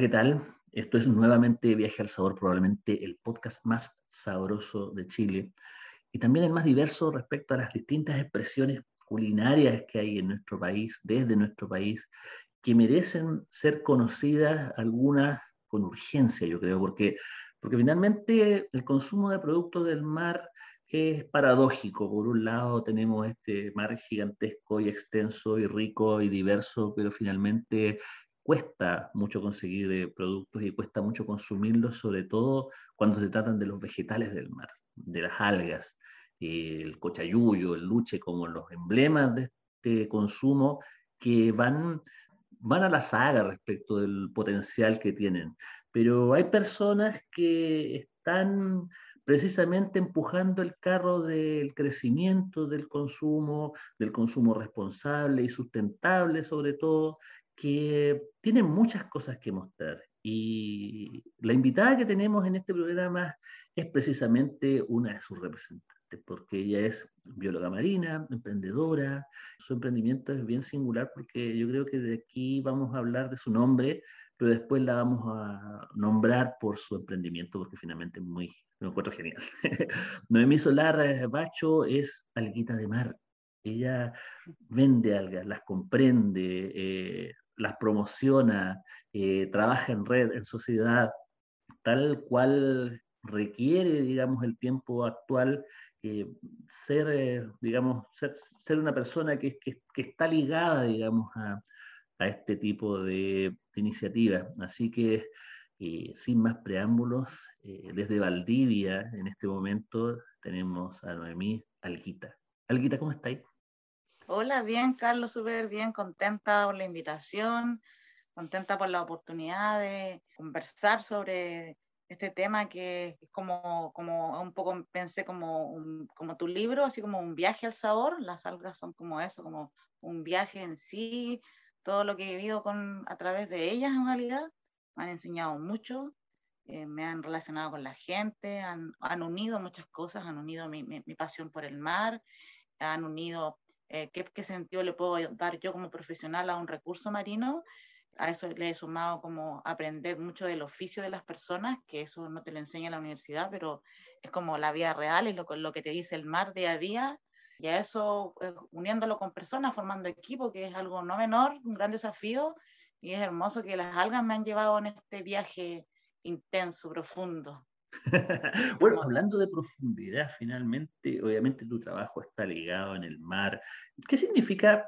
¿qué tal? Esto es nuevamente Viaje al Sabor, probablemente el podcast más sabroso de Chile y también el más diverso respecto a las distintas expresiones culinarias que hay en nuestro país, desde nuestro país, que merecen ser conocidas algunas con urgencia, yo creo, porque, porque finalmente el consumo de productos del mar es paradójico. Por un lado tenemos este mar gigantesco y extenso y rico y diverso, pero finalmente cuesta mucho conseguir eh, productos y cuesta mucho consumirlos, sobre todo cuando se tratan de los vegetales del mar, de las algas, el cochayuyo, el luche, como los emblemas de este consumo que van, van a la saga respecto del potencial que tienen. Pero hay personas que están precisamente empujando el carro del crecimiento del consumo, del consumo responsable y sustentable sobre todo, que tiene muchas cosas que mostrar. Y la invitada que tenemos en este programa es precisamente una de sus representantes, porque ella es bióloga marina, emprendedora. Su emprendimiento es bien singular porque yo creo que de aquí vamos a hablar de su nombre, pero después la vamos a nombrar por su emprendimiento, porque finalmente es muy, me encuentro genial. Noemí Solar Bacho es alguita de mar. Ella vende algas, las comprende, eh, las promociona, eh, trabaja en red, en sociedad, tal cual requiere, digamos, el tiempo actual, eh, ser, eh, digamos, ser, una persona que, que, está ligada, digamos, a, este tipo de, iniciativas. Así que, sin más preámbulos, desde Valdivia, en este momento, tenemos a Noemí Alguita. Alguita, ¿cómo estáis? Hola, bien, Carlos, súper bien, contenta por la invitación, contenta por la oportunidad de conversar sobre este tema que es como, como un poco, pensé como, como tu libro, así como un viaje al sabor, las algas son como eso, como un viaje en sí, todo lo que he vivido con, a través de ellas en realidad, me han enseñado mucho, eh, me han relacionado con la gente, han, han unido muchas cosas, han unido mi, mi, mi, pasión por el mar, han unido eh, ¿qué, sentido le puedo dar yo como profesional a un recurso marino. A eso le he sumado como aprender mucho del oficio de las personas, que eso no te lo enseña la universidad, pero es como la vida real, es lo, lo que te dice el mar día a día. Y a eso, eh, uniéndolo con personas, formando equipo, que es algo no menor, un gran desafío. Y es hermoso que las algas me han llevado en este viaje intenso, profundo. bueno, hablando de profundidad, finalmente, obviamente tu trabajo está ligado en el mar. ¿Qué significa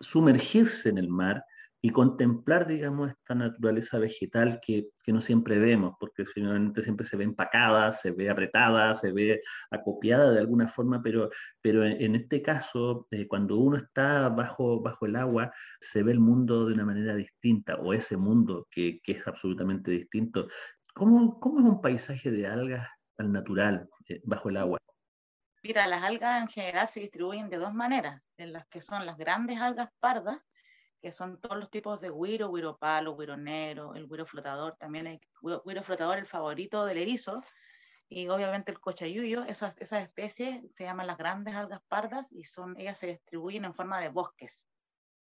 sumergirse en el mar y contemplar, digamos, esta naturaleza vegetal que, no siempre vemos, porque finalmente siempre se ve empacada, se ve apretada, se ve acopiada de alguna forma, pero, pero en, este caso, eh, cuando uno está bajo, bajo el agua, se ve el mundo de una manera distinta, o ese mundo que, que es absolutamente distinto. ¿Cómo, ¿Cómo, es un paisaje de algas al natural, eh, bajo el agua? Mira, las algas en general se distribuyen de dos maneras, en las que son las grandes algas pardas, que son todos los tipos de guiro, guiro palo, guiro negro, el guiro flotador, también el guiro flotador, el favorito del erizo, y obviamente el cochayuyo, esas, esas especies se llaman las grandes algas pardas y son, ellas se distribuyen en forma de bosques.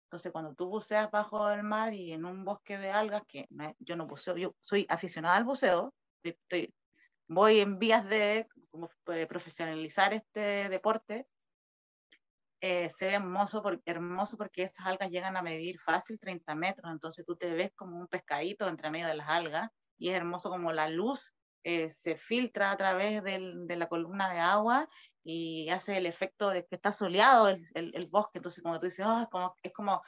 Entonces, cuando tú buceas bajo el mar y en un bosque de algas, que yo no buceo, yo soy aficionada al buceo, voy en vías de como, eh, profesionalizar este deporte, eh, se ve hermoso, hermoso porque esas algas llegan a medir fácil 30 metros, entonces tú te ves como un pescadito entre medio de las algas y es hermoso como la luz eh, se filtra a través del, de la columna de agua y hace el efecto de que está soleado el, el, bosque, entonces como tú dices, oh, es, como, es, como,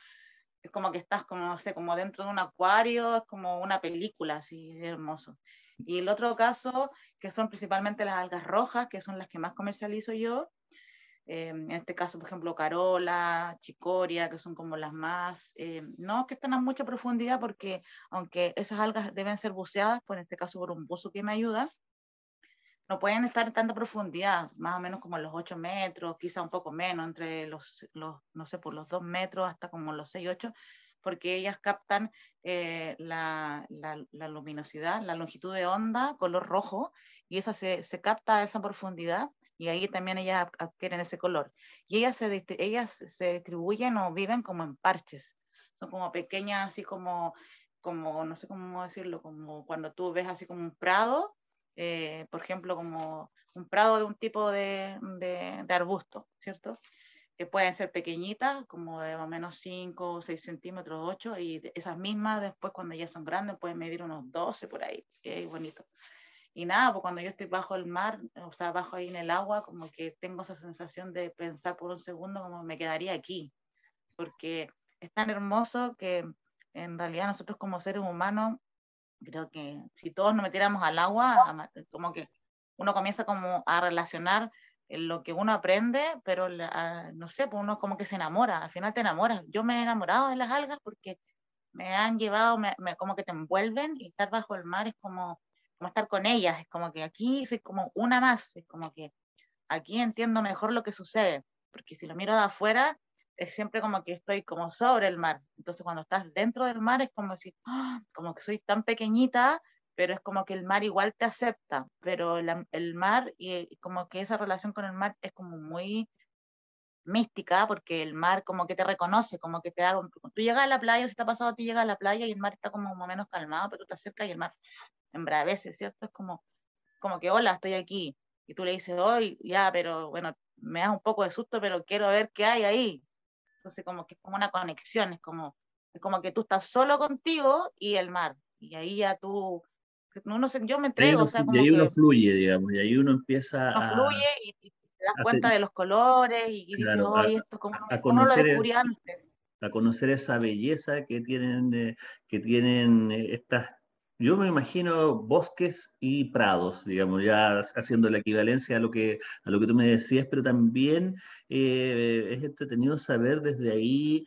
es como que estás como, no sé, como dentro de un acuario, es como una película, así, hermoso. Y el otro caso, que son principalmente las algas rojas, que son las que más comercializo yo, eh, en este caso, por ejemplo, Carola, Chicoria, que son como las más, eh, no que están a mucha profundidad, porque aunque esas algas deben ser buceadas, pues en este caso por un buzo que me ayuda, no pueden estar en tanta profundidad, más o menos como los 8 metros, quizá un poco menos, entre los, los no sé, por los 2 metros hasta como los 6, 8, porque ellas captan eh, la, la, luminosidad, la longitud de onda, color rojo, y esa se, se capta a esa profundidad y ahí también ellas adquieren ese color. Y ellas se, ellas se distribuyen o viven como en parches, son como pequeñas, así como, como, no sé cómo decirlo, como cuando tú ves así como un prado, eh, por ejemplo, como un prado de un tipo de, de, de arbusto, ¿cierto? que pueden ser pequeñitas, como de más o menos 5 6 centímetros, 8, y esas mismas después cuando ya son grandes pueden medir unos 12 por ahí, que es bonito. Y nada, pues cuando yo estoy bajo el mar, o sea, bajo ahí en el agua, como que tengo esa sensación de pensar por un segundo como me quedaría aquí, porque es tan hermoso que en realidad nosotros como seres humanos, creo que si todos nos metiéramos al agua, como que uno comienza como a relacionar lo que uno aprende, pero ah, no sé, pues uno como que se enamora, al final te enamoras. Yo me he enamorado de las algas porque me han llevado, me, como que te envuelven y estar bajo el mar es como, como estar con ellas, es como que aquí soy como una más, es como que aquí entiendo mejor lo que sucede, porque si lo miro de afuera es siempre como que estoy como sobre el mar, entonces cuando estás dentro del mar es como decir, ¡ah! como que soy tan pequeñita pero es como que el mar igual te acepta, pero el mar y, como que esa relación con el mar es como muy mística, porque el mar como que te reconoce, como que te da, tú llegas a la playa, si te ha pasado a ti llegas a la playa y el mar está como menos calmado, pero te acercas y el mar embravece, ¿cierto? Es como, como que, hola, estoy aquí, y tú le dices, hoy, ya, pero bueno, me da un poco de susto, pero quiero ver qué hay ahí. Entonces como que es como una conexión, es como, es como que tú estás solo contigo y el mar, y ahí ya tú uno yo me entrego. y ahí uno fluye, digamos, y ahí uno empieza a... fluye y, te das cuenta de los colores y, dices, esto como, a, conocer lo antes. A conocer esa belleza que tienen, eh, que tienen eh, estas yo me imagino bosques y prados, digamos, ya haciendo la equivalencia a lo que, a lo que tú me decías, pero también eh, es entretenido saber desde ahí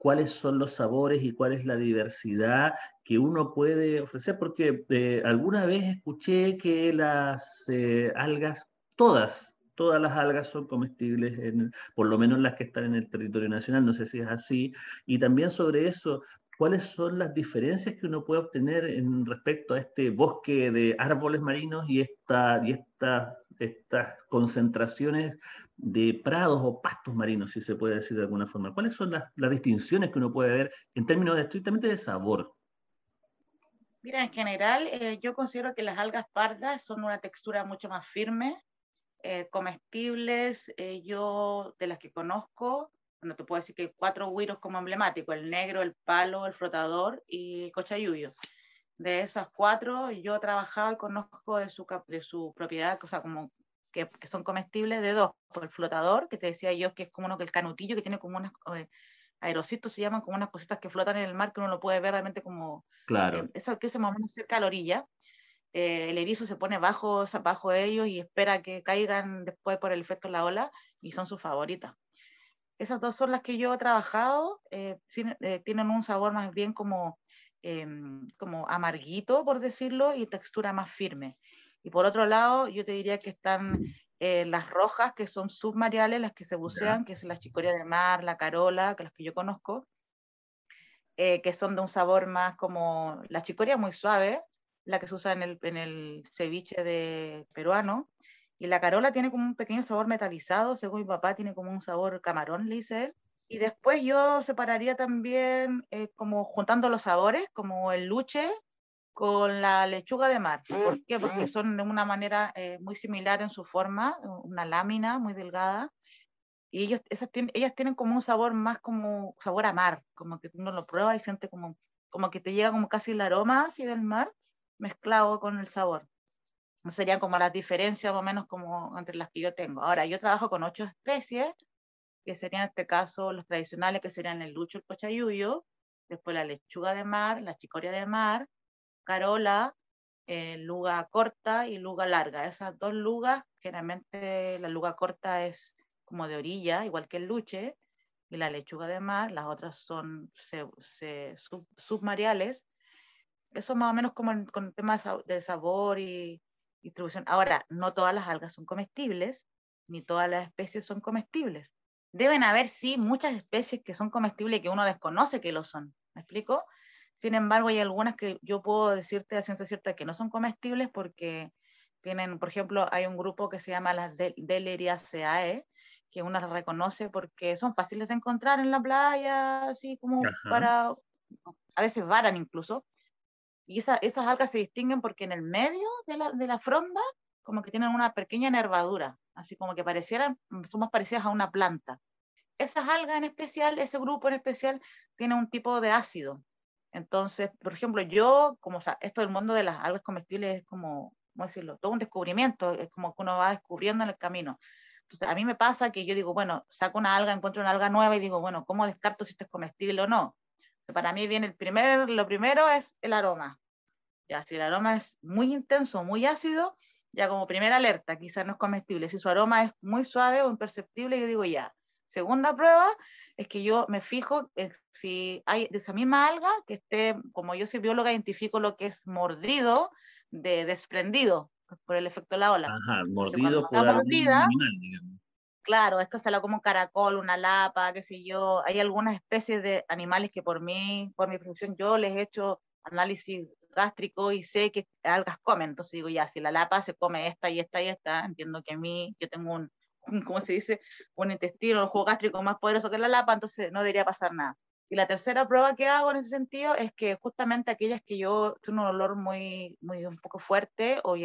cuáles son los sabores y cuál es la diversidad que uno puede ofrecer, porque eh, alguna vez escuché que las eh, algas, todas, todas las algas son comestibles, por lo menos las que están en el territorio nacional, no sé si es así, y también sobre eso, cuáles son las diferencias que uno puede obtener en respecto a este bosque de árboles marinos y, esta, y esta, estas concentraciones de prados o pastos marinos, si se puede decir de alguna forma. ¿Cuáles son las, distinciones que uno puede ver en términos estrictamente de sabor? Mira, en general eh, yo considero que las algas pardas son una textura mucho más firme, eh, comestibles. Eh, yo, de las que conozco, bueno, te puedo decir que hay cuatro huiros como emblemáticos, el negro, el palo, el flotador y el cochayuyo. De esas cuatro, yo he trabajado y conozco de su, de su propiedad, o sea, como que, son comestibles de dos, por el flotador, que te decía yo que es como uno que el canutillo, que tiene como unas eh, aerocitos, se llaman como unas cositas que flotan en el mar, que uno lo puede ver realmente como, claro. Eh, eso que se más o menos cerca a la orilla. Eh, el erizo se pone bajo, bajo ellos y espera que caigan después por el efecto de la ola y son sus favoritas. Esas dos son las que yo he trabajado, tienen un sabor más bien como, em, como amarguito, por decirlo, y textura más firme. Y por otro lado, yo te diría que están eh, las rojas, que son submariales, las que se bucean, que es la chicoria de mar, la carola, que las que yo conozco, eh, que son de un sabor más como la chicoria muy suave, la que se usa en el, en el ceviche de peruano, y la carola tiene como un pequeño sabor metalizado, según mi papá tiene como un sabor camarón, le dice él. Y después yo separaría también eh, como juntando los sabores, como el luche con la lechuga de mar. ¿Por qué? Porque son de una manera eh, muy similar en su forma, una lámina muy delgada. Y ellos, esas tienen, ellas tienen como un sabor más como sabor a mar, como que uno lo prueba y siente como, como que te llega como casi el aroma así del mar mezclado con el sabor. Serían como las diferencias más o menos como entre las que yo tengo. Ahora, yo trabajo con ocho especies, que serían en este caso los tradicionales, que serían el lucho, el cochayuyo, después la lechuga de mar, la chicoria de mar, carola, luga corta y luga larga. Esas dos lugas, generalmente la luga corta es como de orilla, igual que el luche, y la lechuga de mar, las otras son submariales. Eso más o menos como con el tema de sabor y distribución. Ahora, no todas las algas son comestibles, ni todas las especies son comestibles. Deben haber, sí, muchas especies que son comestibles y que uno desconoce que lo son. ¿Me explico? Sin embargo, hay algunas que yo puedo decirte a ciencia cierta que no son comestibles porque tienen, por ejemplo, hay un grupo que se llama las Deleriaceae, que uno las reconoce porque son fáciles de encontrar en la playa, así como para, a veces varan incluso. Y esas algas se distinguen porque en el medio de la, de la fronda como que tienen una pequeña nervadura, así como que parecieran, son más parecidas a una planta. Esas algas en especial, ese grupo en especial, tiene un tipo de ácido. Entonces, por ejemplo, yo, como o sea, esto del mundo de las algas comestibles es como, ¿cómo decirlo? Todo un descubrimiento, es como que uno va descubriendo en el camino. Entonces, a mí me pasa que yo digo, bueno, saco una alga, encuentro una alga nueva y digo, bueno, ¿cómo descarto si esto es comestible o no? para mí viene el primer, lo primero es el aroma. Ya, si el aroma es muy intenso, muy ácido, ya como primera alerta, quizás no es comestible. Si su aroma es muy suave o imperceptible, yo digo ya. Segunda prueba es que yo me fijo si hay de esa misma alga que esté, como yo soy bióloga, identifico lo que es mordido de desprendido por el efecto de la ola. Ajá, mordido por mordida, Claro, esto se lo como un caracol, una lapa, qué sé yo. Hay algunas especies de animales que por mí, por mi profesión, yo les he hecho análisis gástrico y sé que algas comen. Entonces digo, ya, si la lapa se come esta y esta y esta, entiendo que a mí, yo tengo un, ¿cómo se dice? Un intestino, un jugo gástrico más poderoso que la lapa, entonces no debería pasar nada. Y la tercera prueba que hago en ese sentido es que justamente aquellas que yo tengo un olor muy, muy un poco fuerte o,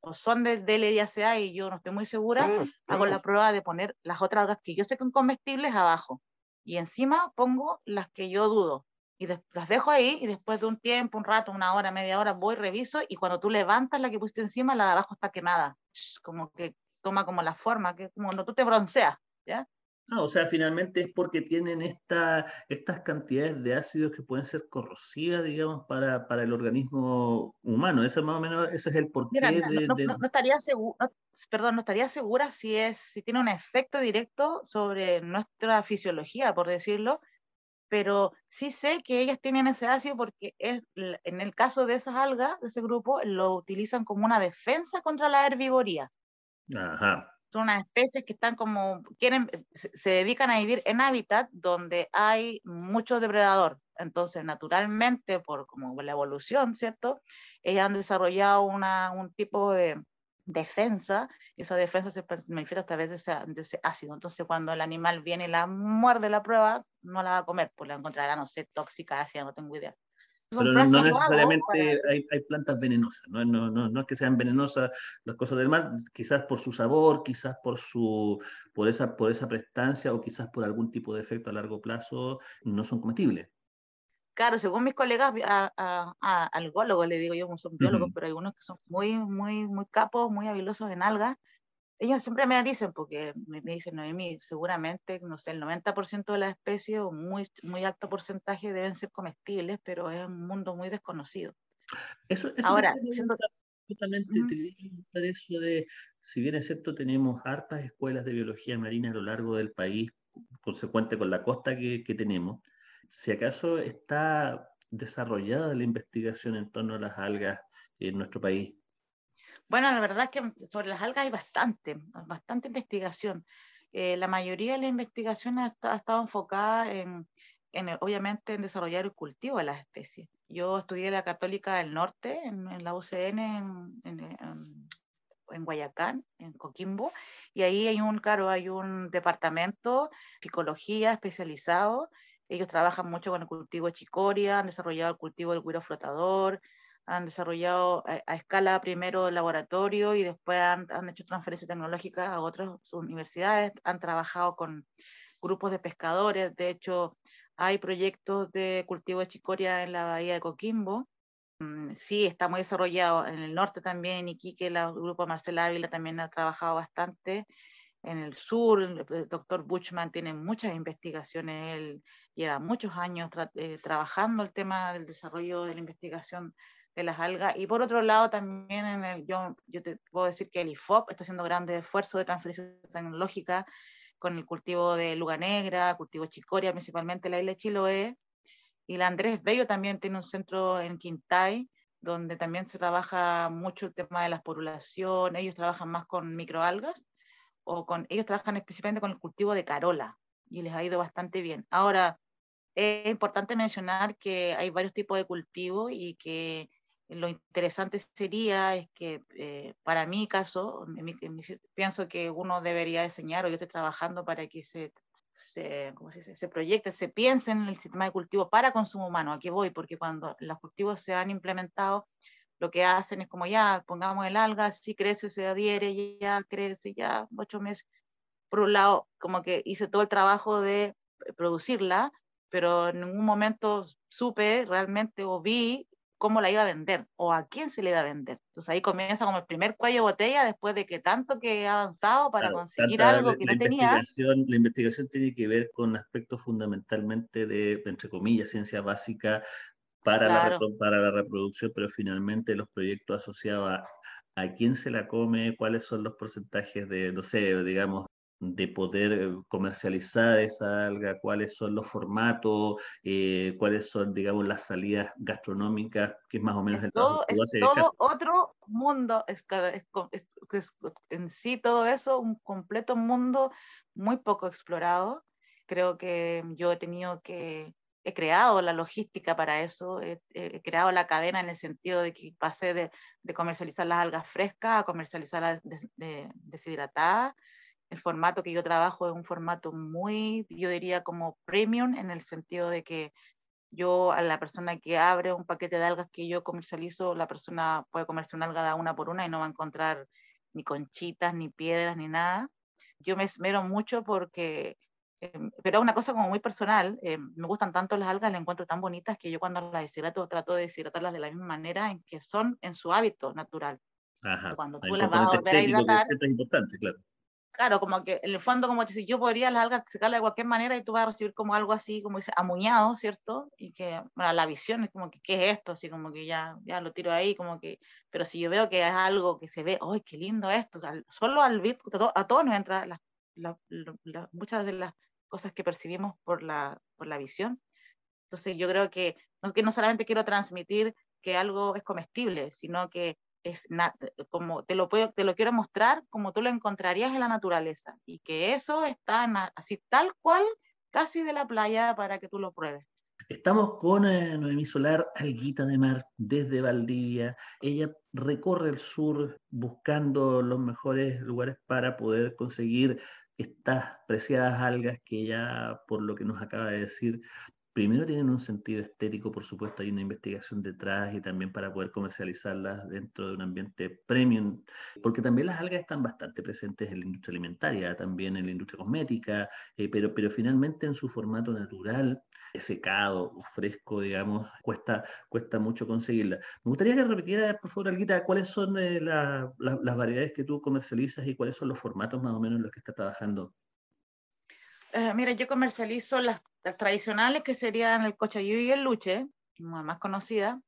o son de, de y yo no estoy muy segura, hago la prueba de poner las otras algas que yo sé que son comestibles abajo. Y encima pongo las que yo dudo y las dejo ahí y después de un tiempo, un rato, una hora, media hora, voy, reviso y cuando tú levantas la que pusiste encima, la de abajo está quemada, como que toma como la forma, que como cuando tú te bronceas, ¿ya? Ah, o sea, finalmente es porque tienen esta, estas cantidades de ácidos que pueden ser corrosivas, digamos, para, para el organismo humano. Eso más o menos, ese es el porqué de, no, estaría segura, perdón, no estaría segura si es, si tiene un efecto directo sobre nuestra fisiología, por decirlo, pero sí sé que ellas tienen ese ácido porque es, en el caso de esas algas, de ese grupo, lo utilizan como una defensa contra la herbivoría. Ajá. Son unas especies que están como, quieren, se, dedican a vivir en hábitat donde hay mucho depredador. Entonces, naturalmente, por como la evolución, ¿cierto? Ellas han desarrollado una, un tipo de, defensa, esa defensa se manifiesta a través de ese, ácido. Entonces, cuando el animal viene y la muerde la prueba, no la va a comer, pues la encontrará, no sé, tóxica, ácida, no tengo idea. Pero no, necesariamente hay, hay, plantas venenosas, ¿no? No, ¿no? no, es que sean venenosas las cosas del mar, quizás por su sabor, quizás por, su, por, esa, por esa prestancia o quizás por algún tipo de efecto a largo plazo, no son comestibles claro, según mis colegas a, algólogos, le digo yo, son biólogos, pero algunos que son muy, muy, muy capos, muy habilosos en algas, ellos siempre me dicen, porque me, dicen, Noemí, seguramente, no sé, el 90% de las especies o muy, muy alto porcentaje deben ser comestibles, pero es un mundo muy desconocido. Eso, Ahora, siendo... Justamente te eso de, si bien es cierto, tenemos hartas escuelas de biología marina a lo largo del país, consecuente con la costa que, que tenemos, si acaso está desarrollada la investigación en torno a las algas en nuestro país. Bueno, la verdad es que sobre las algas hay bastante, bastante investigación. Eh, la mayoría de la investigación ha, estado enfocada en, obviamente, en desarrollar el cultivo de las especies. Yo estudié la Católica del Norte, en, la UCN, en, en, Guayacán, en Coquimbo, y ahí hay un, claro, hay un departamento, de psicología especializado ellos trabajan mucho con el cultivo de chicoria, han desarrollado el cultivo del cuiro flotador, han desarrollado a, escala primero el laboratorio y después han, hecho transferencia tecnológica a otras universidades, han trabajado con grupos de pescadores, de hecho hay proyectos de cultivo de chicoria en la bahía de Coquimbo, mm, sí, está muy desarrollado en el norte también, en Iquique, el grupo Marcela Ávila también ha trabajado bastante, en el sur, el doctor Buchman tiene muchas investigaciones, él lleva muchos años eh, trabajando el tema del desarrollo de la investigación de las algas. Y por otro lado, también en el, yo, yo te puedo decir que el IFOP está haciendo grandes esfuerzos de transferencia tecnológica con el cultivo de luga negra, cultivo chicoria, principalmente la isla de Chiloé. Y la Andrés Bello también tiene un centro en Quintay, donde también se trabaja mucho el tema de la esporulación. Ellos trabajan más con microalgas, o con, ellos trabajan específicamente con el cultivo de carola, y les ha ido bastante bien. Ahora, es importante mencionar que hay varios tipos de cultivo y que lo interesante sería es que eh, para mi caso, pienso que uno debería enseñar o yo estoy trabajando para que se, se, se, proyecte, se piense en el sistema de cultivo para consumo humano. Aquí voy, porque cuando los cultivos se han implementado, lo que hacen es como ya, pongamos el alga, si crece, se adhiere, ya crece, ya ocho meses. Por un lado, como que hice todo el trabajo de producirla, pero en ningún momento supe realmente o vi cómo la iba a vender o a quién se le iba a vender. Entonces ahí comienza como el primer cuello de botella después de que tanto que he avanzado para conseguir algo que no tenía. La investigación tiene que ver con aspectos fundamentalmente de, entre comillas, ciencia básica para, la, para la reproducción, pero finalmente los proyectos asociados a a quién se la come, cuáles son los porcentajes de, no sé, digamos, de poder eh, comercializar esa alga, cuáles son los formatos, eh, cuáles son, digamos, las salidas gastronómicas, que es más o menos el todo, es todo otro mundo, es, es, en sí todo eso, un completo mundo muy poco explorado. Creo que yo he tenido que, he creado la logística para eso, he, creado la cadena en el sentido de que pasé de, de comercializar las algas frescas a comercializarlas deshidratadas el formato que yo trabajo es un formato muy, yo diría como premium, en el sentido de que yo a la persona que abre un paquete de algas que yo comercializo, la persona puede comerse una alga de una por una y no va a encontrar ni conchitas, ni piedras, ni nada. Yo me esmero mucho porque, eh, pero es una cosa como muy personal, eh, me gustan tanto las algas, las encuentro tan bonitas que yo cuando las deshidrato trato de deshidratarlas de la misma manera en que son en su hábito natural. Ajá. Cuando tú las vas a volver a hidratar... Importante, claro claro, como que en el fondo, como te yo podría las algas secarlas de cualquier manera y tú vas a recibir como algo así, como dice, amuñado, ¿cierto? Y que, bueno, la visión es como que, ¿qué es esto? Así como que ya, ya lo tiro ahí, como que, pero si yo veo que es algo que se ve, ¡ay, qué lindo esto! solo al ver, a todos nos entra muchas de las cosas que percibimos por la, por la visión. Entonces yo creo que no, que no solamente quiero transmitir que algo es comestible, sino que es como te lo puedo, te lo quiero mostrar como tú lo encontrarías en la naturaleza y que eso está así tal cual casi de la playa para que tú lo pruebes. Estamos con eh, Noemí Solar, Alguita de Mar, desde Valdivia. Ella recorre el sur buscando los mejores lugares para poder conseguir estas preciadas algas que ella, por lo que nos acaba de decir, primero tienen un sentido estético, por supuesto, hay una investigación detrás y también para poder comercializarlas dentro de un ambiente premium, porque también las algas están bastante presentes en la industria alimentaria, también en la industria cosmética, eh, pero, pero finalmente en su formato natural, secado o fresco, digamos, cuesta, cuesta mucho conseguirla. Me gustaría que repitiera, por favor, Alguita, cuáles son eh, las variedades que tú comercializas y cuáles son los formatos más o menos en los que estás trabajando. Eh, mira, yo comercializo las, tradicionales que serían el cochayú y el luche, más conocida.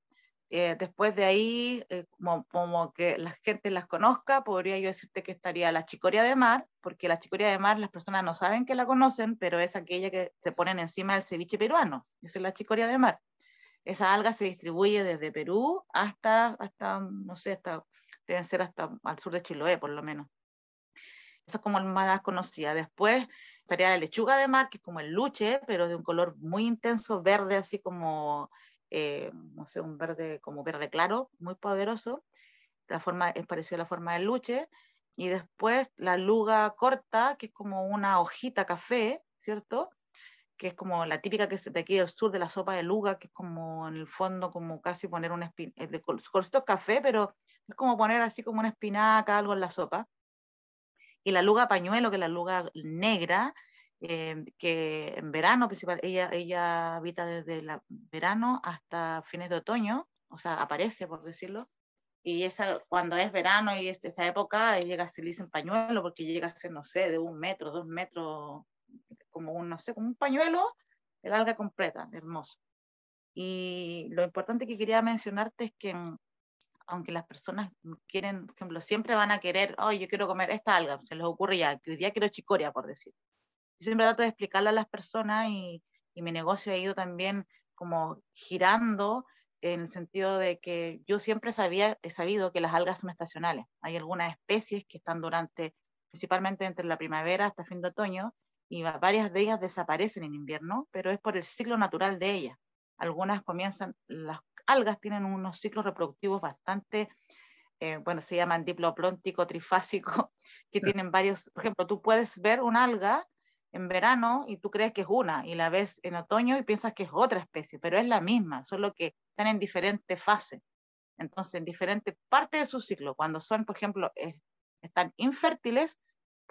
Eh, después de ahí, eh, como, que la gente las conozca, podría yo decirte que estaría la chicoria de mar, porque la chicoria de mar las personas no saben que la conocen, pero es aquella que se ponen encima del ceviche peruano. Esa es la chicoria de mar. Esa alga se distribuye desde Perú hasta, hasta no sé, hasta, deben ser hasta al sur de Chiloé, por lo menos. Esa es como la más conocida. Después estaría la lechuga de mar, que es como el luche, pero de un color muy intenso, verde, así como, eh, no sé, un verde como verde claro, muy poderoso. La forma, es parecido a la forma del luche. Y después la luga corta, que es como una hojita café, ¿cierto? que es como la típica que es de aquí del sur de la sopa de luga, que es como en el fondo como casi poner un espinaca, de colorcito café, pero es como poner así como una espinaca, algo en la sopa y la luga pañuelo, que es la luga negra, eh, que en verano, principal, ella, ella habita desde el verano hasta fines de otoño, o sea, aparece, por decirlo, y esa, cuando es verano y es esa época, llega a ser en pañuelo, porque llega a ser, no sé, de un metro, dos metros, como un, no sé, como un pañuelo, el alga completa, hermoso. Y lo importante que quería mencionarte es que aunque las personas quieren, por ejemplo, siempre van a querer, oh, yo quiero comer esta alga, se les ocurre ya, que hoy día quiero chicoria, por decir. Yo siempre trato de explicarle a las personas y, y mi negocio ha ido también como girando en el sentido de que yo siempre sabía, he sabido que las algas son estacionales. Hay algunas especies que están durante, principalmente entre la primavera hasta fin de otoño, y varias de ellas desaparecen en invierno, pero es por el ciclo natural de ellas. Algunas comienzan, las algas tienen unos ciclos reproductivos bastante, eh, bueno, se llaman diploplóntico, trifásico, que tienen varios, por ejemplo, tú puedes ver una alga en verano y tú crees que es una, y la ves en otoño y piensas que es otra especie, pero es la misma, solo que están en diferentes fases. Entonces, en diferentes partes de su ciclo, cuando son, por ejemplo, están infértiles,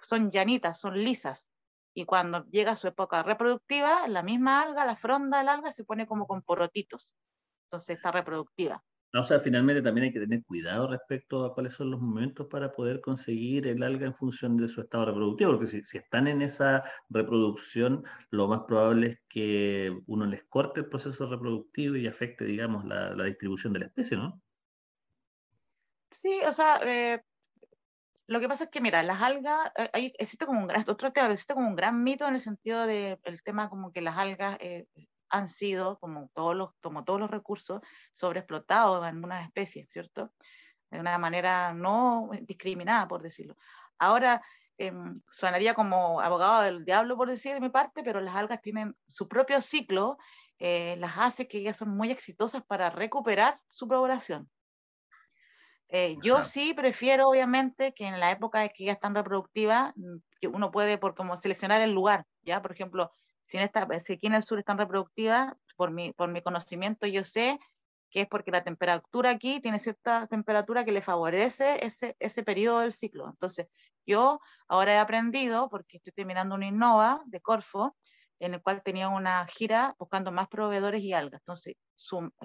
son llanitas, son lisas. Y cuando llega su época reproductiva, la misma alga, la fronda del alga, se pone como con porotitos. Entonces está reproductiva. o sea, finalmente también hay que tener cuidado respecto a cuáles son los momentos para poder conseguir el alga en función de su estado reproductivo, porque si, si están en esa reproducción, lo más probable es que uno les corte el proceso reproductivo y afecte, digamos, la, la distribución de la especie, ¿no? Sí, o sea, eh, lo que pasa es que, mira, las algas, eh, existe como un gran, otro tema, existe como un gran mito en el sentido de el tema como que las algas eh, han sido, como todos los, como todos los recursos, sobreexplotados en algunas especies, ¿cierto? De una manera no discriminada, por decirlo. Ahora, em, sonaría como abogado del diablo, por decir de mi parte, pero las algas tienen su propio ciclo, eh, las hace que ellas son muy exitosas para recuperar su población. Eh, yo sí prefiero, obviamente, que en la época de que ya están reproductivas, mm, uno puede por como seleccionar el lugar, ¿ya? Por ejemplo, si, en esta, si aquí en el sur están reproductivas, por mi, por mi conocimiento yo sé que es porque la temperatura aquí tiene cierta temperatura que le favorece ese, ese periodo del ciclo. Entonces, yo ahora he aprendido, porque estoy terminando una Innova de Corfo, en el cual tenía una gira buscando más proveedores y algas. Entonces,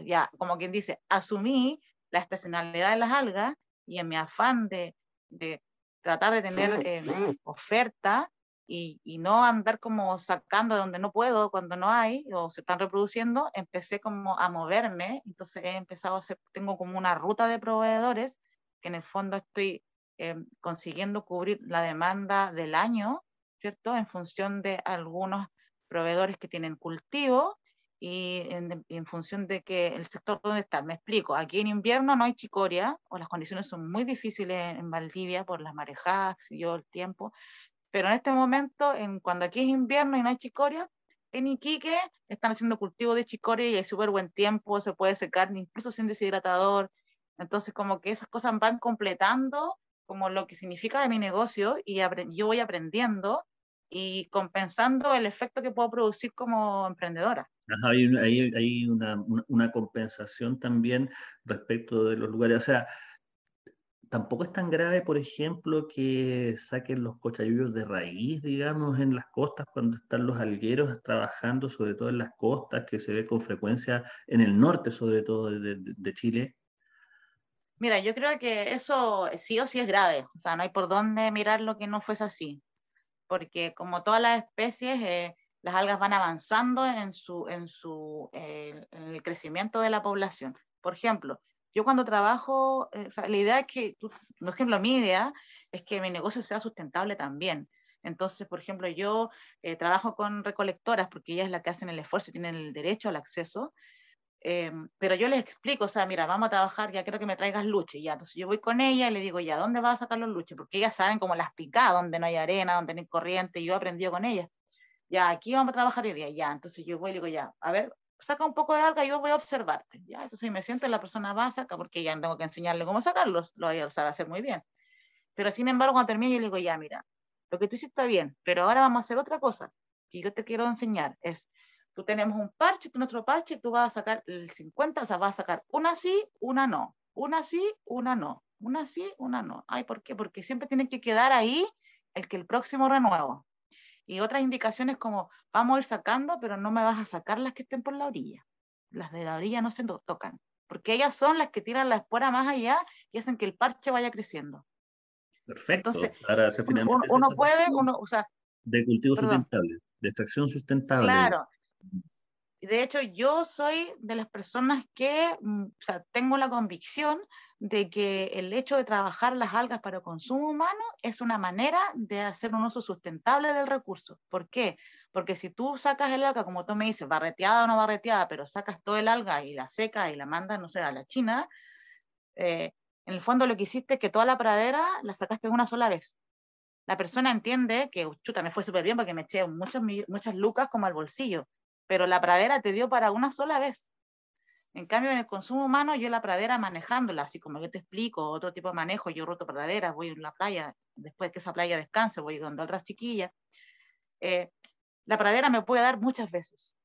ya, como quien dice, asumí la estacionalidad de las algas y en mi afán de, de tratar de tener eh, oferta y, y, no andar como sacando de donde no puedo cuando no hay o se están reproduciendo, empecé como a moverme, entonces he empezado a hacer, tengo como una ruta de proveedores que en el fondo estoy eh, consiguiendo cubrir la demanda del año, ¿cierto? En función de algunos proveedores que tienen cultivo y en, función de que el sector donde está. Me explico, aquí en invierno no hay chicoria, o las condiciones son muy difíciles en, Valdivia por las marejadas y yo el tiempo, pero en este momento, en, cuando aquí es invierno y no hay chicoria, en Iquique están haciendo cultivo de chicoria y hay súper buen tiempo, se puede secar incluso sin deshidratador, entonces como que esas cosas van completando como lo que significa de mi negocio y yo voy aprendiendo y compensando el efecto que puedo producir como emprendedora hay, hay, hay una, una, compensación también respecto de los lugares. O sea, tampoco es tan grave, por ejemplo, que saquen los cochayullos de raíz, digamos, en las costas cuando están los algueros trabajando, sobre todo en las costas, que se ve con frecuencia en el norte, sobre todo de, de, Chile. Mira, yo creo que eso sí o sí es grave. O sea, no hay por dónde mirar lo que no fuese así. Porque como todas las especies, eh, las algas van avanzando en, su, en, su, eh, en el crecimiento de la población. Por ejemplo, yo cuando trabajo, eh, la idea es que, por ejemplo, mi idea es que mi negocio sea sustentable también. Entonces, por ejemplo, yo eh, trabajo con recolectoras porque ellas es la que hacen el esfuerzo y tienen el derecho al acceso. pero yo les explico, o sea, mira, vamos a trabajar, ya quiero que me traigas luche, ya. Entonces yo voy con ella y le digo, ya, ¿dónde vas a sacar los luches? Porque ellas saben cómo las picar, donde no hay arena, donde no hay corriente, y yo he aprendido con ellas ya, aquí vamos a trabajar hoy día, ya, entonces yo voy y digo, ya, a ver, saca un poco de alga y yo voy a observarte, ya, entonces me siento, la persona va a sacar, porque ya tengo que enseñarle cómo sacarlos, lo voy a saber hacer muy bien. Pero sin embargo, cuando termine, yo le digo, ya, mira, lo que tú hiciste está bien, pero ahora vamos a hacer otra cosa que yo te quiero enseñar, es, tú tenemos un parche, tú nuestro parche, tú vas a sacar el 50, o sea, vas a sacar una sí, una no, una sí, una no, una sí, una no. Ay, ¿por qué? Porque siempre tiene que quedar ahí el que el próximo renuevo. Y otras indicaciones como, vamos a ir sacando, pero no me vas a sacar las que estén por la orilla. Las de la orilla no se tocan, porque ellas son las que tiran la espora más allá y hacen que el parche vaya creciendo. Perfecto. Entonces, uno, puede, uno, o sea... De cultivo sustentable, de extracción sustentable. Claro. De hecho, yo soy de las personas que mm, o tengo la convicción de que el hecho de trabajar las algas para consumo humano es una manera de hacer un uso sustentable del recurso. ¿Por qué? Porque si tú sacas el alga, como tú me dices, barreteada o no barreteada, pero sacas todo el alga y la secas y la mandas, no sé, a la China, eh, en el fondo lo que hiciste es que toda la pradera la sacaste una sola vez. La persona entiende que, chuta, me fue súper bien porque me eché muchas, muchas lucas como al bolsillo, pero la pradera te dio para una sola vez. En cambio, en el consumo humano, yo la pradera manejándola, así como yo te explico, otro tipo de manejo, yo roto praderas, voy a la playa, después que esa playa descanse, voy donde otras chiquillas. Eh, la pradera me puede dar muchas veces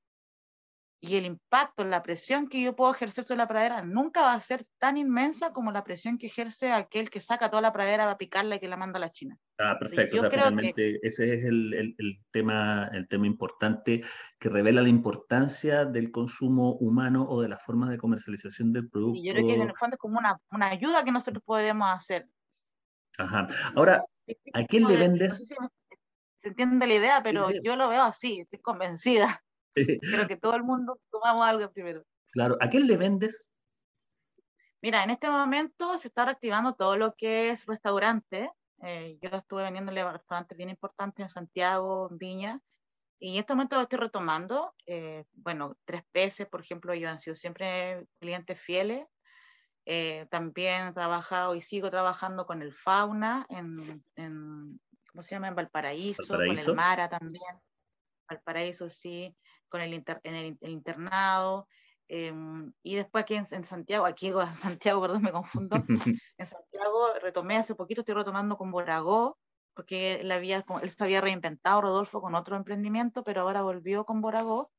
y el impacto, la presión que yo puedo ejercer sobre la pradera nunca va a ser tan inmensa como la presión que ejerce aquel que saca toda la pradera a picarla y que la manda a la China. Ah, perfecto. O sea, finalmente ese es el, el, el, tema, el tema importante que revela la importancia del consumo humano o de las formas de comercialización del producto. Y yo creo que en el fondo es como una, una ayuda que nosotros podemos hacer. Ajá. Ahora, ¿a quién le vendes? se entiende la idea, pero yo lo veo así, estoy convencida. Creo que todo el mundo tomamos algo primero. Claro, ¿a quién le vendes? Mira, en este momento se está reactivando todo lo que es restaurante. Eh, yo estuve vendiéndole a restaurantes bien importantes en Santiago, en Viña, y en este momento lo estoy retomando. Eh, bueno, tres peces, por ejemplo, ellos han sido siempre clientes fieles. Eh, también he trabajado y sigo trabajando con el Fauna en, en ¿cómo se llama? En Valparaíso, Valparaíso, con el Mara también. Valparaíso, sí con el, en el, internado, em, y después aquí en, Santiago, aquí en Santiago, perdón, me confundo, en Santiago retomé hace poquito, estoy retomando con Boragó, porque él, había, él se había reinventado, Rodolfo, con otro emprendimiento, pero ahora volvió con Boragó,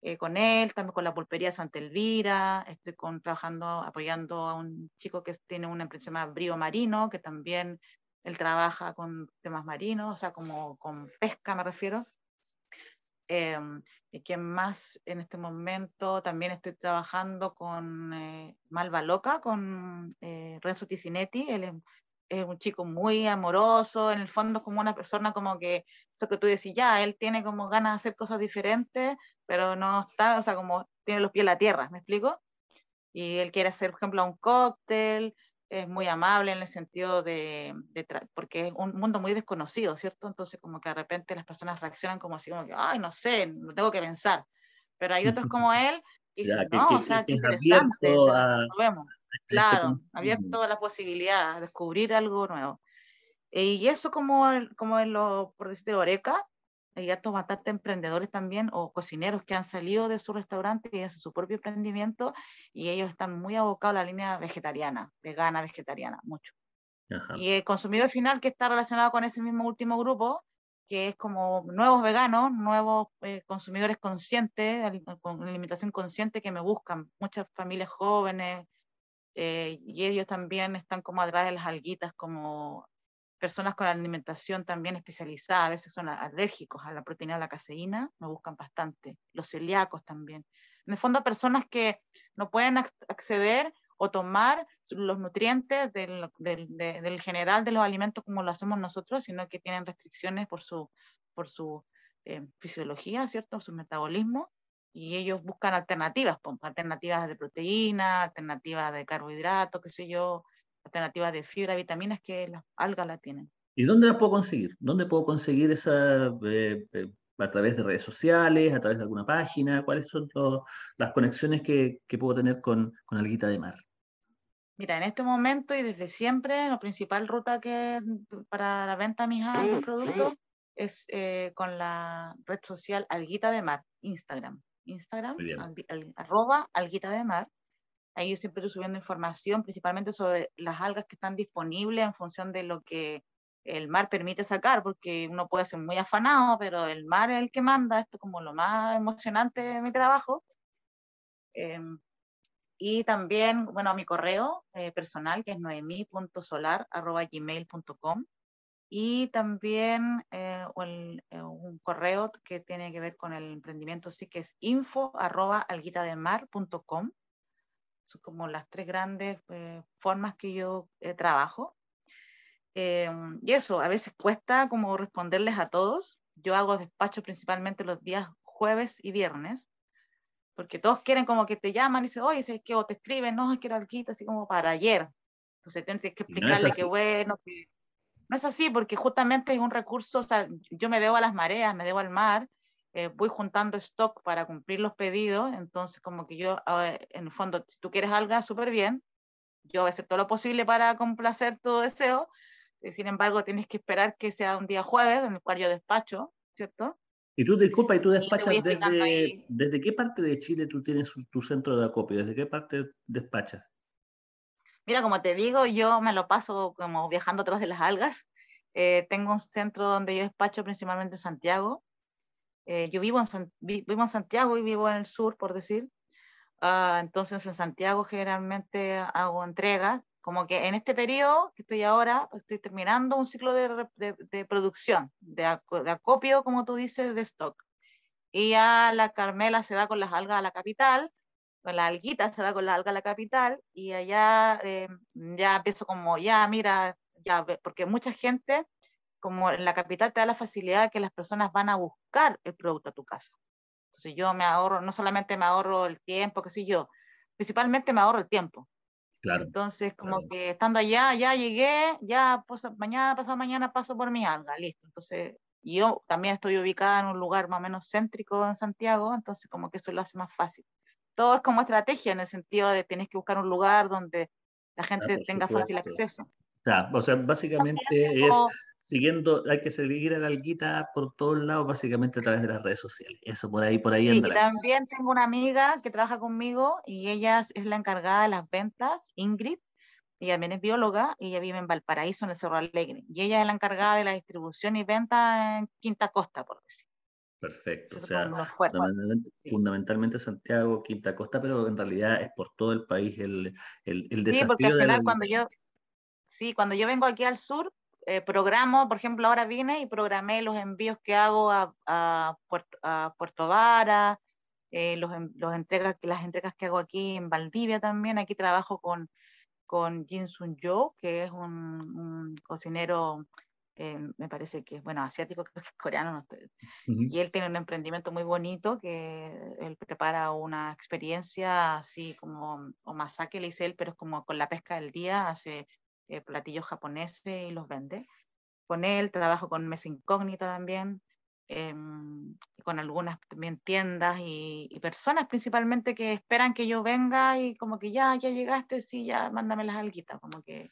eh, con él, también con la pulpería Santa Elvira, estoy con, trabajando, apoyando a un chico que tiene una empresa llamada Brío Marino, que también él trabaja con temas marinos, o sea, como con pesca me refiero. Em, y quien más en este momento también estoy trabajando con eh, Malva Loca, con eh, Renzo Ticinetti, él es, un chico muy amoroso, en el fondo es como una persona como que, eso que tú decís, ya, él tiene como ganas de hacer cosas diferentes, pero no está, o sea, como tiene los pies en la tierra, ¿me explico? Y él quiere hacer, por ejemplo, un cóctel, es muy amable en el sentido de, porque es un mundo muy desconocido, ¿cierto? Entonces como que de repente las personas reaccionan como así, como que, ay, no sé, no tengo que pensar. Pero hay otros como él que dicen, no, o sea, qué interesante, lo vemos. Este claro, abierto a la posibilidad de descubrir algo nuevo. Y eso como, como en lo, por decirte, Oreca, hay hartos bastante emprendedores también o cocineros que han salido de su restaurante y hacen su propio emprendimiento y ellos están muy abocados a la línea vegetariana, vegana, vegetariana, mucho. Y el consumidor final que está relacionado con ese mismo último grupo, que es como nuevos veganos, nuevos eh, consumidores conscientes, con alimentación consciente que me buscan, muchas familias jóvenes, eh, y ellos también están como atrás de las alguitas como personas con alimentación también especializada, a veces son alérgicos a la proteína de la caseína, me buscan bastante, los celíacos también. En el fondo, personas que no pueden acceder o tomar los nutrientes del, del, general de los alimentos como lo hacemos nosotros, sino que tienen restricciones por su, por su eh, fisiología, ¿cierto? Su metabolismo, y ellos buscan alternativas, alternativas de proteína, alternativas de carbohidratos, qué sé yo, alternativas de fibra, vitaminas que las algas la tienen. ¿Y dónde la puedo conseguir? ¿Dónde puedo conseguir esa, eh, eh, a través de redes sociales, a través de alguna página? ¿Cuáles son las conexiones que, que, puedo tener con, con Alguita de Mar? Mira, en este momento y desde siempre, la principal ruta que para la venta de mis productos es eh, con la red social Alguita de Mar, Instagram. Instagram, arroba Alguita de Mar. Ahí yo siempre estoy subiendo información, principalmente sobre las algas que están disponibles en función de lo que el mar permite sacar, porque uno puede ser muy afanado, pero el mar es el que manda, esto es como lo más emocionante de mi trabajo. Em, y también, bueno, a mi correo eh, personal, que es noemi.solar.gmail.com. Y también eh, eh, un, correo que tiene que ver con el emprendimiento, sí que es info.alguitademar.com son como las tres grandes eh, formas que yo eh, trabajo. Eh, y eso, a veces cuesta como responderles a todos. Yo hago despacho principalmente los días jueves y viernes. porque todos quieren como que te llaman y dicen, oye, es que o te escriben, no, quiero alquita, así como para ayer. Entonces tienes que explicarle que bueno, que no es así, porque justamente es un recurso, o sea, yo me debo a las mareas, me debo al mar, eh, voy juntando stock para cumplir los pedidos, entonces como que yo, en el fondo, si tú quieres algo, súper bien, yo voy a hacer todo lo posible para complacer tu deseo, eh, sin embargo, tienes que esperar que sea un día jueves, en el cual yo despacho, ¿cierto? Y tú, disculpa, y tú despachas desde, desde qué parte de Chile tú tienes tu centro de acopio, desde qué parte despachas. Mira, como te digo, yo me lo paso como viajando atrás de las algas. Eh, tengo un centro donde yo despacho principalmente en Santiago. Eh, yo vivo en, vivo en Santiago y vivo en el sur, por decir. Uh, entonces en Santiago generalmente hago entregas. Como que en este periodo que estoy ahora, estoy terminando un ciclo de, de, de producción, de, de, acopio, como tú dices, de stock. Y ya la Carmela se va con las algas a la capital, con la alguita se va con las algas a la capital, y allá eh, ya empiezo como, ya, mira, ya, porque mucha gente, como en la capital te da la facilidad de que las personas van a buscar el producto a tu casa. Entonces yo me ahorro, no solamente me ahorro el tiempo, que sé yo, principalmente me ahorro el tiempo. Claro. Entonces, como que estando allá, ya llegué, ya pues, mañana, pasado mañana paso por mi alga, listo. Entonces, yo también estoy ubicada en un lugar más o menos céntrico en Santiago, entonces como que eso lo hace más fácil. Todo es como estrategia en el sentido de tienes que buscar un lugar donde la ah, gente tenga fácil acceso. Ya, o sea, básicamente es siguiendo, hay que seguir a la alguita por todos lados, básicamente a través de las redes sociales. Eso por ahí, por ahí. Sí, también tengo una amiga que trabaja conmigo y ella es la encargada de las ventas, Ingrid. Ella también es bióloga y ella vive en Valparaíso, en el Cerro Alegre. Y ella es la encargada de la distribución y venta en Quinta Costa, por decir. Perfecto. o sea, fundamentalmente, Santiago, Quinta Costa, pero en realidad es por todo el país el, el, el desafío. Sí, porque al final cuando yo, sí, cuando yo vengo aquí al sur, eh, programo, por ejemplo, ahora vine y programé los envíos que hago a, a, Puerto, a Puerto, Vara, eh, los, los, entregas, las entregas que hago aquí en Valdivia también. Aquí trabajo con, con Jin Sun Jo, que es un, cocinero, eh, me parece que es, bueno, asiático, creo que es coreano, no y él tiene un emprendimiento muy bonito que él prepara una experiencia así como, o masake le dice él, pero es como con la pesca del día, hace eh, platillos japoneses y los vende. Con él trabajo con Mesa Incógnita también, em, con algunas también tiendas y, personas principalmente que esperan que yo venga y como que ya, ya llegaste, sí, ya mándame las alguitas, como que,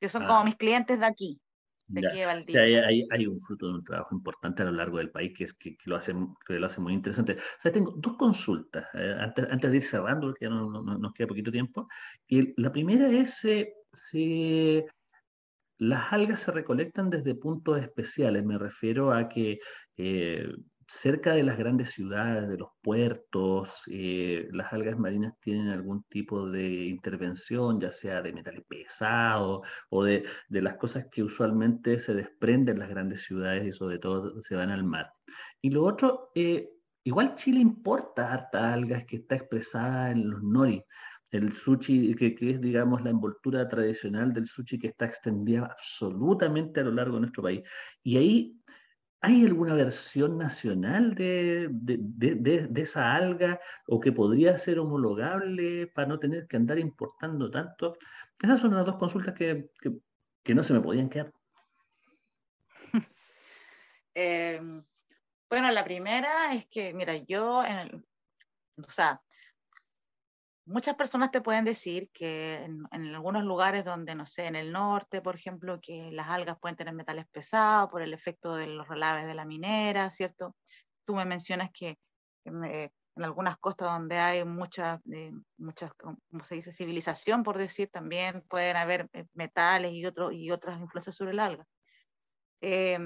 que son como ah. mis clientes de aquí. De aquí hay, hay, un fruto de un trabajo importante a lo largo del país que, es, que, lo, hace, que lo hace muy interesante. O sea, tengo dos consultas eh, antes, antes, de ir cerrando, porque ya no, nos queda poquito tiempo. Y la primera es, eh, si las algas se recolectan desde puntos especiales, me refiero a que eh, cerca de las grandes ciudades, de los puertos, eh, las algas marinas tienen algún tipo de intervención, ya sea de metales pesados o de, las cosas que usualmente se desprenden en las grandes ciudades y sobre todo se van al mar. Y lo otro, eh, igual Chile importa harta algas que está expresada en los nori el sushi, que, es, digamos, la envoltura tradicional del sushi que está extendida absolutamente a lo largo de nuestro país. Y ahí, ¿hay alguna versión nacional de, de, esa alga o que podría ser homologable para no tener que andar importando tanto? Esas son las dos consultas que, que, no se me podían quedar. Em, bueno, la primera es que, mira, yo, en o sea, muchas personas te pueden decir que en, algunos lugares donde, no sé, en el norte, por ejemplo, que las algas pueden tener metales pesados por el efecto de los relaves de la minera, ¿cierto? Tú me mencionas que en, algunas costas donde hay mucha, eh, muchas, ¿cómo se dice?, civilización, por decir, también pueden haber eh, metales y, otro, y otras influencias sobre el alga. Eh,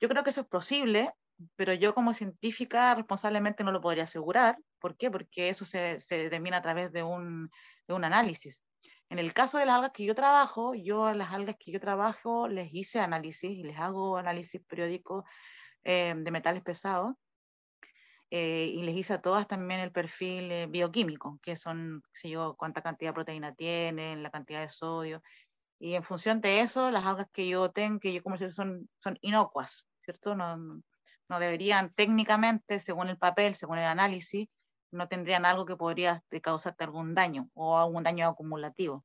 yo creo que eso es posible, pero yo como científica responsablemente no lo podría asegurar. ¿Por qué? Porque eso se, se determina a través de un, de un, análisis. En el caso de las algas que yo trabajo, yo a las algas que yo trabajo les hice análisis y les hago análisis periódico eh, de metales pesados eh, y les hice a todas también el perfil eh, bioquímico, que son, sé yo, cuánta cantidad de proteína tienen, la cantidad de sodio. Y en función de eso, las algas que yo tengo, que yo como si son, son inocuas, ¿cierto? No, no deberían técnicamente, según el papel, según el análisis, no tendrían algo que podría este, causarte algún daño o algún daño acumulativo.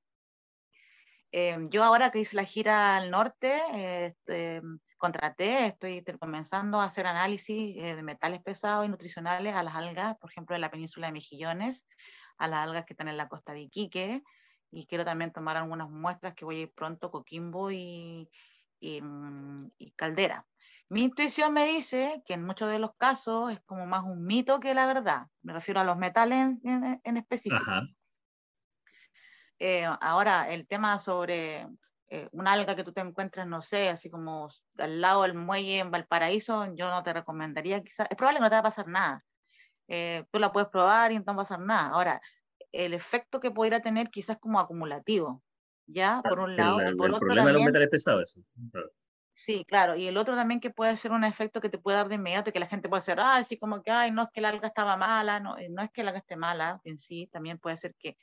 Eh, yo ahora que hice la gira al norte, este, contraté, estoy comenzando a hacer análisis eh, de metales pesados y nutricionales a las algas, por ejemplo, en la península de Mejillones, a las algas que están en la costa de Iquique, y quiero también tomar algunas muestras que voy a ir pronto, Coquimbo y, y, mm, Caldera. Mi intuición me dice que en muchos de los casos es como más un mito que la verdad. Me refiero a los metales en, en, específico. Eh, ahora, el tema sobre eh, un alga que tú te encuentres, no sé, así como al lado del muelle en Valparaíso, yo no te recomendaría, quizás, es probable que no te va a pasar nada. Eh, tú la puedes probar y no va a pasar nada. Ahora, el efecto que pudiera tener quizás como acumulativo, ¿ya? Por un lado. El, por el otro problema de los metales pesados, eso. Sí, claro, y el otro también que puede ser un efecto que te puede dar de inmediato, que la gente puede decir, ah, así como que, ay, no es que la alga estaba mala, no, no es que la alga esté mala en sí, también puede ser que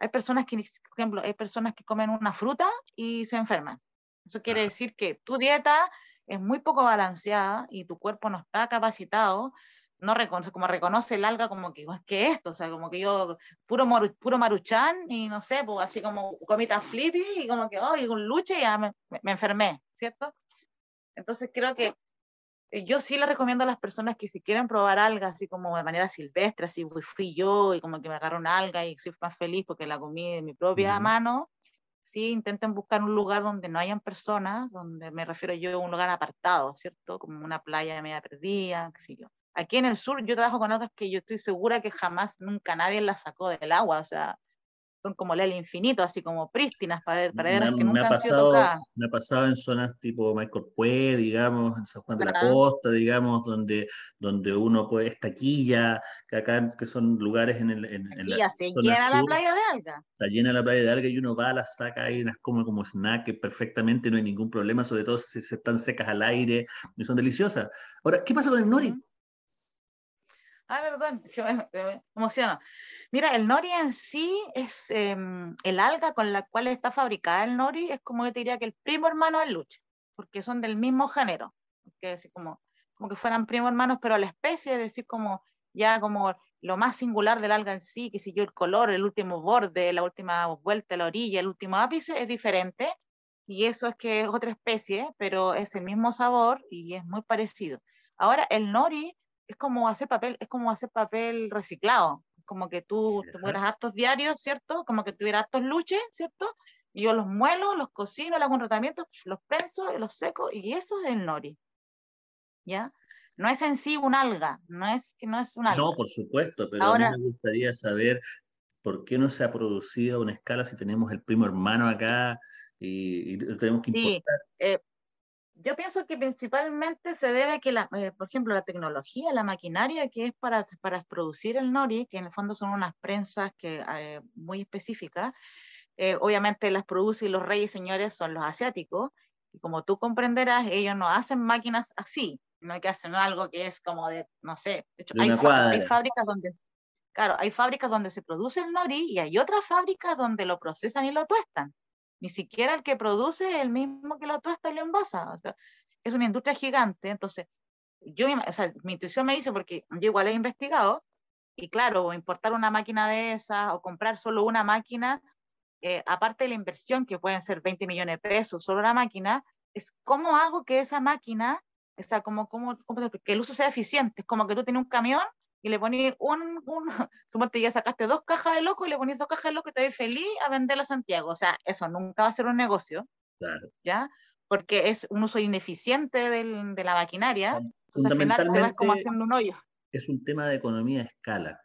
hay personas que, por ejemplo, hay personas que comen una fruta y se enferman. Eso quiere decir que tu dieta es muy poco balanceada y tu cuerpo no está capacitado, no reconoce, como reconoce el alga como que, ¿qué es esto? O sea, como que yo, puro, puro maruchan y no sé, pues así como comita flippy y como que, oh, y un luche y ya me, me enfermé, ¿cierto? Entonces creo que eh, yo sí le recomiendo a las personas que si quieren probar algas así como de manera silvestre, así fui yo y como que me agarró una alga y soy más feliz porque la comí de mi propia mano, sí intenten buscar un lugar donde no hayan personas, donde me refiero yo a un lugar apartado, ¿cierto? Como una playa media perdida, qué sé yo. Aquí en el sur yo trabajo con algas que yo estoy segura que jamás, nunca nadie las sacó del agua, o sea, son como el infinito, así como prístinas, para, para ver que nunca me ha pasado, Me ha pasado en zonas tipo Michael Pue, digamos, en San Juan de la Costa, digamos, donde, donde uno puede, estaquilla, que acá que son lugares en, el, en, en la se llena la playa de alga. Está llena la playa de alga y uno va, las saca ahí, las come como snack perfectamente, no hay ningún problema, sobre todo si, se están secas al aire y son deliciosas. Ahora, ¿qué pasa con el nori? Ah, perdón, me, me emociono. Mira, el nori en sí es em, el alga con la cual está fabricada el nori, es como yo te diría que el primo hermano del luche, porque son del mismo género, que decir, como, como que fueran primo hermanos, pero la especie, es decir, como ya como lo más singular del alga en sí, que si yo el color, el último borde, la última vuelta, la orilla, el último ápice es diferente, y eso es que es otra especie, pero es el mismo sabor y es muy parecido. Ahora, el nori es como hacer papel, es como hacer papel reciclado, como que tú tuvieras hartos diarios, ¿cierto? Como que tuvieras hartos luches, ¿cierto? Y yo los muelo, los cocino, los hago un tratamiento, los prenso, los seco, y eso es el nori. ¿Ya? No es en sí un alga, no es que no es un alga. No, por supuesto, pero a mí me gustaría saber por qué no se ha producido a una escala si tenemos el primo hermano acá y, y tenemos que importar. Sí, eh, yo pienso que principalmente se debe a que, la, eh, por ejemplo, la tecnología, la maquinaria que es para, para producir el nori, que en el fondo son unas prensas que, eh, muy específicas, eh, obviamente las producen los reyes y señores son los asiáticos, y como tú comprenderás, ellos no hacen máquinas así, no hay que hacer algo que es como de, no sé, de hecho, hay, hay, fábricas donde, claro, hay fábricas donde se produce el nori y hay otras fábricas donde lo procesan y lo tuestan. Ni siquiera el que produce es el mismo que lo tuesta y lo envasa. O sea, es una industria gigante. Entonces, yo, o sea, mi intuición me dice, porque yo igual he investigado, y claro, importar una máquina de esas o comprar solo una máquina, eh, aparte de la inversión, que pueden ser 20 millones de pesos, solo la máquina, es cómo hago que esa máquina, o sea, como, como, que el uso sea eficiente. Es como que tú tienes un camión y le pones un, un suponte ya sacaste dos cajas de loco y le pones dos cajas de loco y te ves feliz a venderla a Santiago. O sea, eso nunca va a ser un negocio, claro. ¿ya? Porque es un uso ineficiente del, de la maquinaria. Entonces, al final te vas como haciendo un hoyo. Es un tema de economía de escala.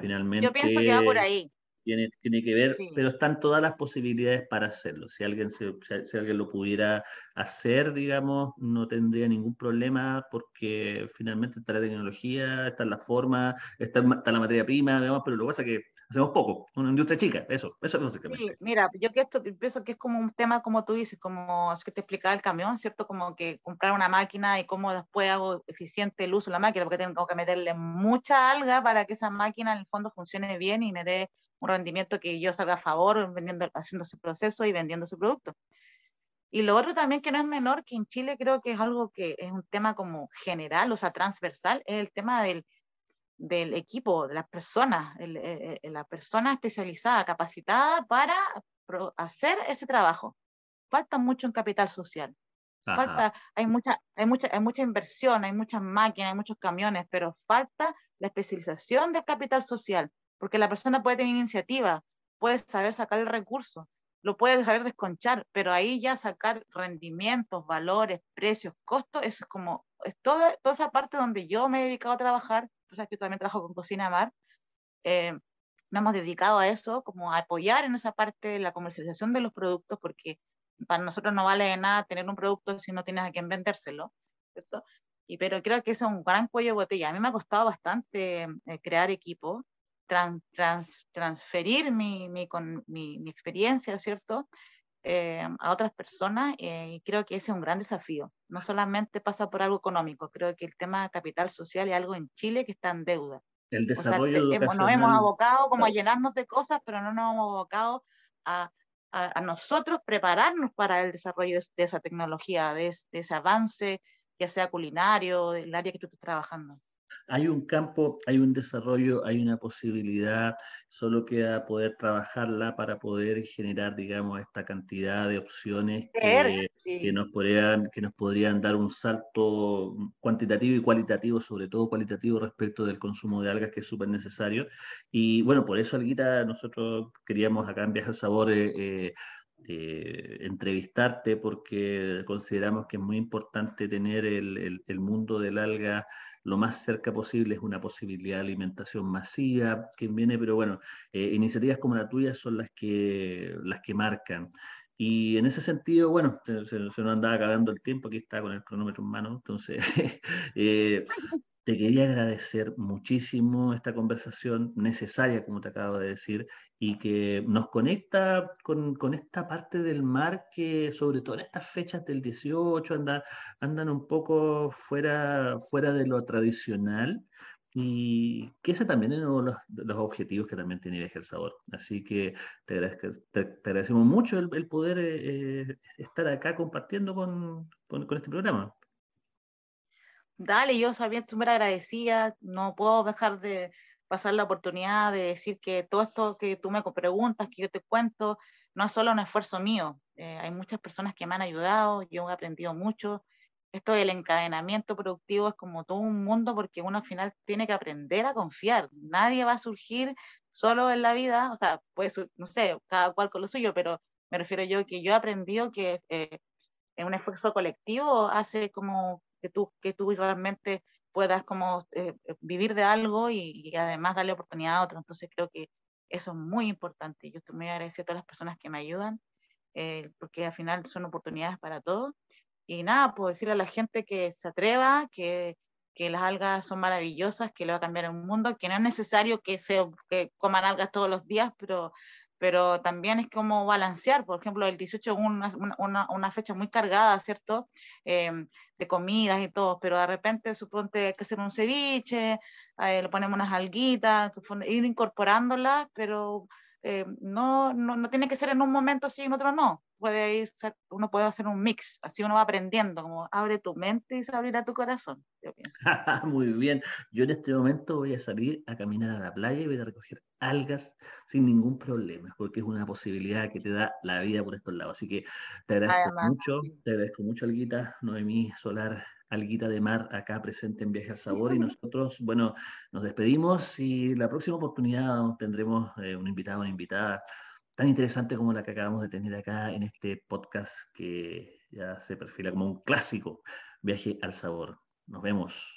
finalmente, Yo pienso que va por ahí tiene, tiene que ver, pero están todas las posibilidades para hacerlo. Si alguien, se, si alguien lo pudiera hacer, digamos, no tendría ningún problema porque finalmente está la tecnología, está la forma, está, está la materia prima, digamos, pero lo que pasa es que hacemos poco, una industria chica, eso, eso es sí, Mira, yo que esto pienso que es como un tema, como tú dices, como es que te explicaba el camión, ¿cierto? Como que comprar una máquina y cómo después hago eficiente el uso de la máquina, porque tengo que meterle mucha alga para que esa máquina en el fondo funcione bien y me dé un rendimiento que yo salga a favor vendiendo, haciendo ese proceso y vendiendo su producto. Y lo otro también que no es menor, que en Chile creo que es algo que es un tema como general, o sea, transversal, es el tema del, del equipo, de las personas, la persona especializada, capacitada para hacer ese trabajo. Falta mucho en capital social. Falta, hay mucha, hay mucha, hay mucha inversión, hay muchas máquinas, hay muchos camiones, pero falta la especialización del capital social, porque la persona puede tener iniciativa, puede saber sacar el recurso, lo puede saber desconchar, pero ahí ya sacar rendimientos, valores, precios, costos, eso es como, es toda, toda esa parte donde yo me he dedicado a trabajar, tú sabes que yo también trabajo con Cocina Mar, eh, nos hemos dedicado a eso, como a apoyar en esa parte de la comercialización de los productos, porque para nosotros no vale de nada tener un producto si no tienes a quién vendérselo, ¿cierto? Y, pero creo que es un gran cuello de botella. A mí me ha costado bastante eh, crear equipo, trans, trans, transferir mi, mi, con, mi, mi, experiencia, ¿cierto? Eh, a otras personas eh, y creo que ese es un gran desafío. No solamente pasa por algo económico, creo que el tema de capital social es algo en Chile que está en deuda. El desarrollo o sea, Nos hemos abocado como a llenarnos de cosas, pero no nos hemos abocado a a, nosotros prepararnos para el desarrollo de, esa tecnología, de, ese avance, ya sea culinario, del área que tú estás trabajando hay un campo, hay un desarrollo, hay una posibilidad, solo queda poder trabajarla para poder generar, digamos, esta cantidad de opciones que, nos podrían, que nos podrían dar un salto cuantitativo y cualitativo, sobre todo cualitativo respecto del consumo de algas, que es súper necesario. Y bueno, por eso, Alguita, nosotros queríamos acá en Viaje al Sabor eh, eh, eh, entrevistarte porque consideramos que es muy importante tener el, el mundo del alga lo más cerca posible es una posibilidad de alimentación masiva que viene, pero bueno, eh, iniciativas como la tuya son las que, las que marcan. Y en ese sentido, bueno, se, se, nos andaba acabando el tiempo, aquí está con el cronómetro en mano, entonces eh, te quería agradecer muchísimo esta conversación necesaria, como te acabo de decir, y que nos conecta con, esta parte del mar que, sobre todo en estas fechas del 18, andan, un poco fuera, de lo tradicional. Y que ese también es uno de los, objetivos que también tiene Viaje el Sabor. Así que te, agradecemos mucho el, poder eh, estar acá compartiendo con este programa. Dale, yo sabía, súper agradecida, no puedo dejar de pasar la oportunidad de decir que todo esto que tú me preguntas, que yo te cuento, no es solo un esfuerzo mío, eh, hay muchas personas que me han ayudado, yo he aprendido mucho. Esto del encadenamiento productivo es como todo un mundo porque uno al final tiene que aprender a confiar. Nadie va a surgir solo en la vida, o sea, pues no sé, cada cual con lo suyo, pero me refiero yo que yo he aprendido que eh, un esfuerzo colectivo hace como que tú, que tú realmente puedas como eh, eh, vivir de algo y, además darle oportunidad a otro. Entonces creo que eso es muy importante. Yo estoy muy agradecida a todas las personas que me ayudan, eh, porque al final son oportunidades para todos. Y nada, puedo decirle a la gente que se atreva, que, que las algas son maravillosas, que le va a cambiar el mundo, que no es necesario que, se, que coman algas todos los días, pero pero también es como balancear, por ejemplo, el 18 es una, una, una, fecha muy cargada, ¿cierto? Em, de comidas y todo, pero de repente suponte que hacer un ceviche, eh, le ponemos unas alguitas, ir incorporándolas, pero eh, no, no, no, tiene que ser en un momento sí, en otro no. Puede ir, uno puede hacer un mix, así uno va aprendiendo, como abre tu mente y se abrirá tu corazón. Yo pienso. Muy bien, yo en este momento voy a salir a caminar a la playa y voy a recoger algas sin ningún problema, porque es una posibilidad que te da la vida por estos lados. Así que te agradezco mucho, te agradezco mucho, Alguita, Noemí Solar alguita de mar acá presente en Viaje al Sabor y nosotros, bueno, nos despedimos y la próxima oportunidad tendremos eh, un invitado, una invitada tan interesante como la que acabamos de tener acá en este podcast que ya se perfila como un clásico, Viaje al Sabor. Nos vemos.